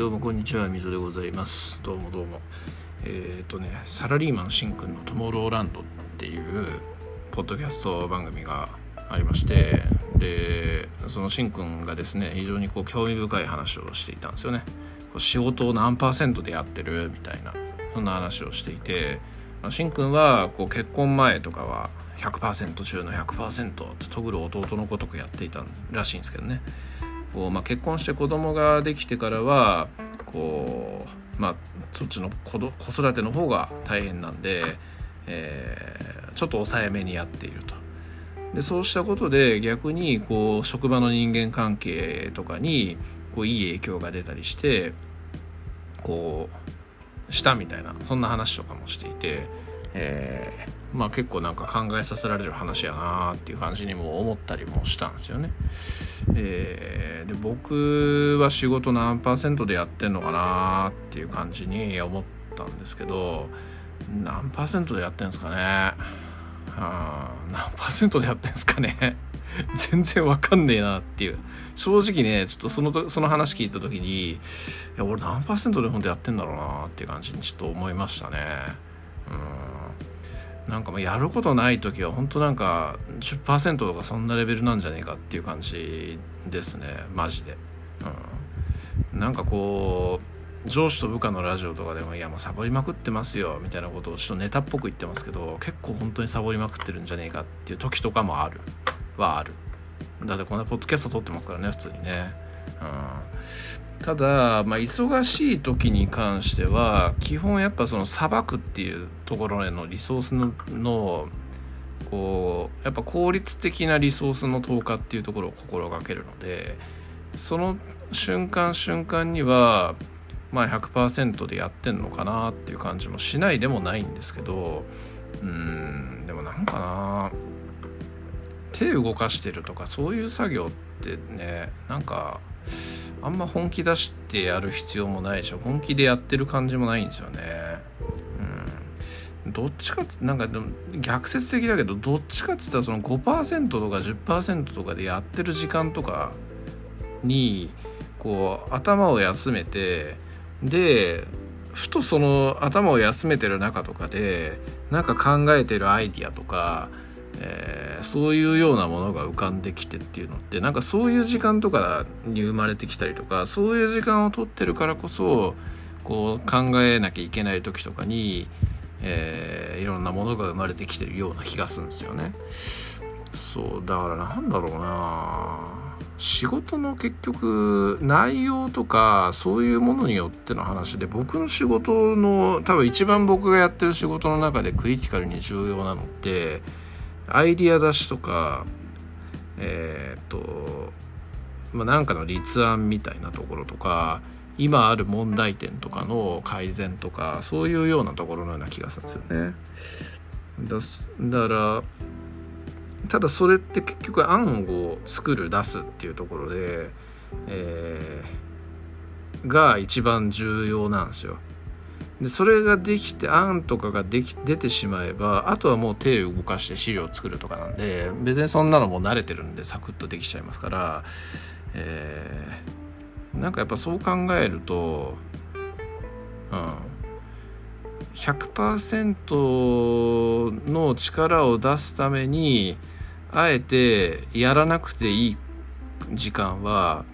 どうもこんにちは、みぞでございます。どうもどうも。えっ、とね、サラリーマンしんくんのトモローランドっていうポッドキャスト番組がありまして、で、そのしんくんがですね、非常にこう興味深い話をしていたんですよね。こう仕事を何パーセントでやってるみたいな、そんな話をしていて、しんくんはこう結婚前とかは100%中の100%ってとぐる弟のごとくやっていたらしいんですけどね。こうまあ、結婚して子供ができてからはこう、まあ、そっちの子ど子育ての方が大変なんで、えーちょっと抑えめにやっていると。でそうしたことで逆にこう職場の人間関係とかにこういい影響が出たりしてこうしたみたいなそんな話とかもしていて、えーまあ結構なんか考えさせられる話やなっていう感じにも思ったりもしたんですよね。えーで僕は仕事何パーセントでやってんのかなっていう感じに思ったんですけど何パーセントでやってんですかね。あ何パーセントでやってんですかね。全然わかんねえなっていう。正直ねちょっとそのとその話聞いた時にいや俺何パーセントで本当やってんだろうなっていう感じにちょっと思いましたね。うん。なんかもうやることない時は本当なんか10%とかそんなレベルなんじゃねえかっていう感じですね。マジで、うん、なんかこう上司と部下のラジオとかでも「いやもうサボりまくってますよ」みたいなことをちょっとネタっぽく言ってますけど結構本当にサボりまくってるんじゃねえかっていう時とかもある。はある。だってこんなポッドキャスト撮ってますからね普通にね、うん、ただ、まあ、忙しい時に関しては基本やっぱそのさばくっていうところへのリソースののこうやっぱ効率的なリソースの投下っていうところを心がけるのでその瞬間瞬間にはまあ100%でやってんのかなっていう感じもしないでもないんですけどうんでもなんかな手動かしてるとかそういう作業ってねなんかあんま本気出してやる必要もないし本気でやってる感じもないんですよね。うん。どっちかってなんかでも逆説的だけどどっちかって言ったらその5%とか10%とかでやってる時間とかにこう頭を休めてでふとその頭を休めてる中とかでなんか考えてるアイディアとか、えーそういうようなものが浮かんできてっていうのってなんかそういう時間とかに生まれてきたりとかそういう時間を取ってるからこそこう考えなきゃいけない時とかに、えーいろんなものが生まれてきてるような気がするんですよね。そうだからなんだろうな仕事の結局内容とかそういうものによっての話で僕の仕事の多分一番僕がやってる仕事の中でクリティカルに重要なのってアイディア出しとかえーっとまあなんかの立案みたいなところとか今ある問題点とかの改善とかそういうようなところのような気がするんですよね。だだからただそれって結局案を作る出すっていうところで、えーが一番重要なんですよ。でそれができて案とかができ出てしまえばあとはもう手を動かして資料を作るとかなんで別にそんなのも慣れてるんでサクッとできちゃいますから、えーなんかやっぱそう考えると、うん、100%の力を出すためにあえてやらなくていい時間は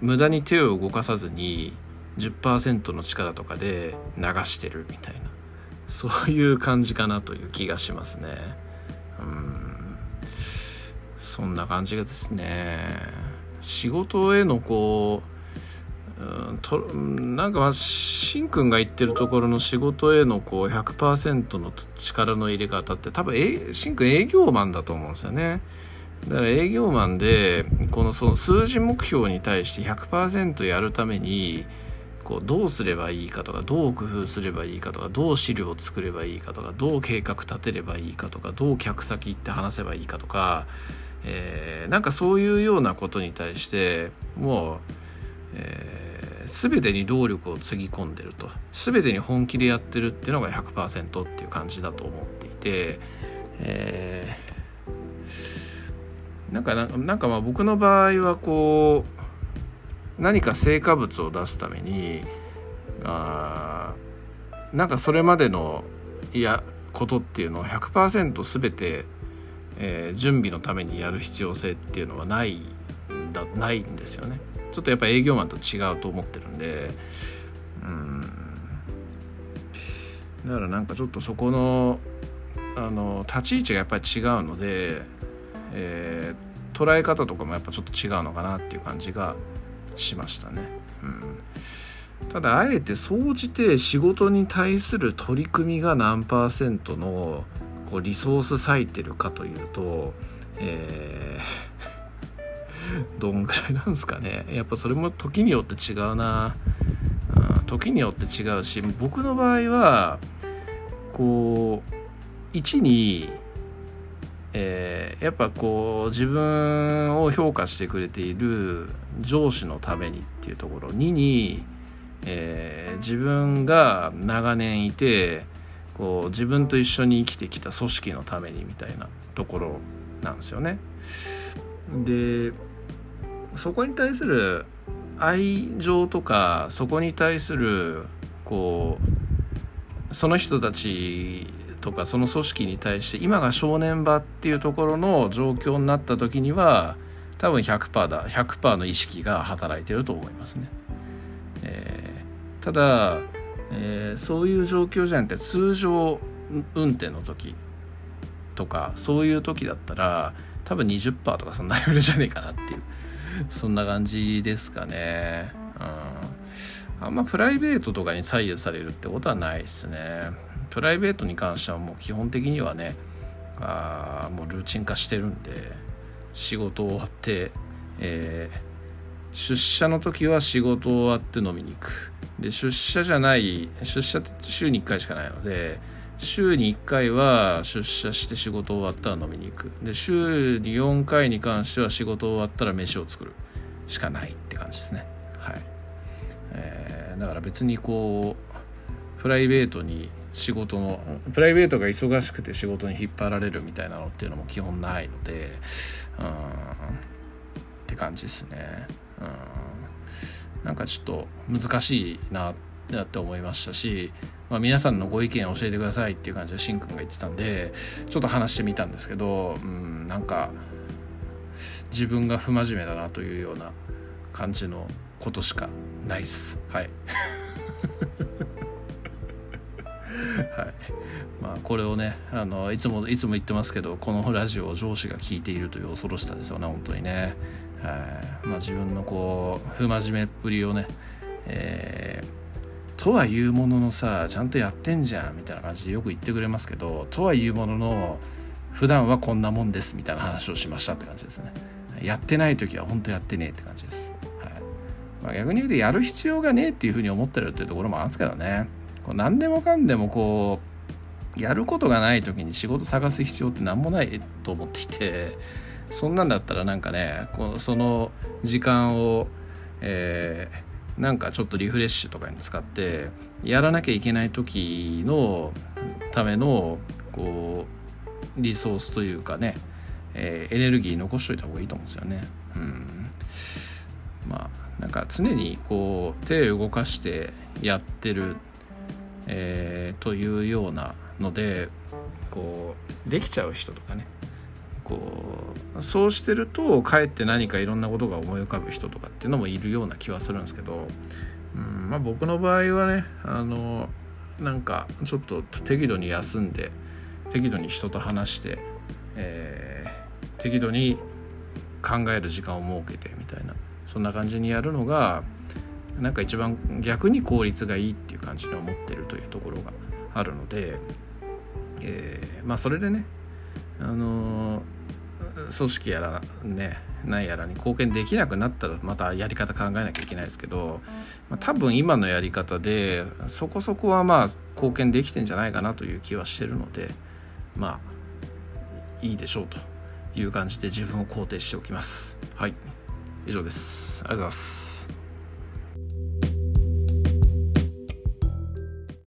無駄に手を動かさずに10%の力とかで流してるみたいな。そういう感じかなという気がしますね。うん。そんな感じがですね。仕事へのこううんとなんかまあしんくんが言ってるところの仕事へのこう100%の力の入れ方って多分えしんくん営業マンだと思うんですよね。だから営業マンでこのその数字目標に対して100%やるためにこうどうすればいいかとかどう工夫すればいいかとかどう資料を作ればいいかとかどう計画立てればいいかとかどう客先行って話せばいいかとか、えーなんかそういうようなことに対してもう、えー全てに労力をつぎ込んでると。全てに本気でやってるっていうのが100%っていう感じだと思っていて、えーなんかなんかまあ僕の場合はこう何か成果物を出すためにあなんかそれまでのいやことっていうのを100%全て、えー、準備のためにやる必要性っていうのはないだないんですよね。ちょっとやっぱ営業マンと違うと思ってるんでうん。だからなんかちょっとそこのあの立ち位置がやっぱり違うので、えー、捉え方とかもやっぱちょっと違うのかなっていう感じがしましたね。うん。ただあえて総じて仕事に対する取り組みが何パーセントのこうリソース割いてるかというと、えー、どんぐらいなんですかね。やっぱそれも時によって違うな、うん、時によって違うし僕の場合はこう1に、えー、やっぱこう自分を評価してくれている上司のためにっていうところ2にえー、自分が長年いてこう自分と一緒に生きてきた組織のためにみたいなところなんですよね。でそこに対する愛情とかそこに対するこうその人たちとかその組織に対して今が正念場っていうところの状況になった時には多分100%だ100%の意識が働いてると思いますね。えーただ、えー、そういう状況じゃなくて通常運転の時とかそういう時だったら多分20%とかそんなレベルじゃねえかなっていうそんな感じですかねあんまプライベートとかに左右されるってことはないですね。プライベートに関してはもう基本的にはねあもうルーチン化してるんで仕事終わって、えー、出社の時は仕事終わって飲みに行く。で出社じゃない出社って週に1回しかないので週に1回は出社して仕事終わったら飲みに行く。で週に4回に関しては仕事終わったら飯を作るしかないって感じですね、えー、だから別にこうプライベートに仕事のプライベートが忙しくて仕事に引っ張られるみたいなのっていうのも基本ないのでうんって感じですね。うん。なんかちょっと難しいなって思いましたし、まあ、皆さんのご意見を教えてくださいっていう感じでしんくんが言ってたんでちょっと話してみたんですけどうんなんか自分が不真面目だなというような感じのことしかないっす。はい。はい。まあ、これをねあのいつもいつも言ってますけどこのラジオを上司が聞いているという恐ろしさですよね本当にね。はい。まあ、自分のこう不真面目っぷりをね、えー、とは言うもののさちゃんとやってんじゃんみたいな感じでよく言ってくれますけどとは言うものの普段はこんなもんですみたいな話をしましたって感じですね。やってない時は本当やってねえって感じです、まあ、逆に言うとやる必要がねえっていうふうに思ってるっていうところもあるんですけどねこう何でもかんでもこうやることがない時に仕事探す必要って何もないと思っていてそんなんだったらなんかねこうその時間を、えー、なんかちょっとリフレッシュとかに使ってやらなきゃいけない時のためのこうリソースというかね、えー、エネルギー残しといた方がいいと思うんですよね。うん、まあなんか常にこう手を動かしてやってる、えー、というようなのでこうできちゃう人とかね。こうそうしてるとかえって何かいろんなことが思い浮かぶ人とかっていうのもいるような気はするんですけど、うんまあ、僕の場合はねあのなんかちょっと適度に休んで適度に人と話して、えー、適度に考える時間を設けてみたいな。そんな感じにやるのがなんか一番逆に効率がいいっていう感じに思ってるというところがあるので、えー、まあそれでねあの組織やらね何やらに貢献できなくなったらまたやり方考えなきゃいけないですけど、まあ、多分今のやり方でそこそこはまあ貢献できてんじゃないかなという気はしてるのでまあいいでしょうという感じで自分を肯定しておきます。はい。以上です。ありがとうございます。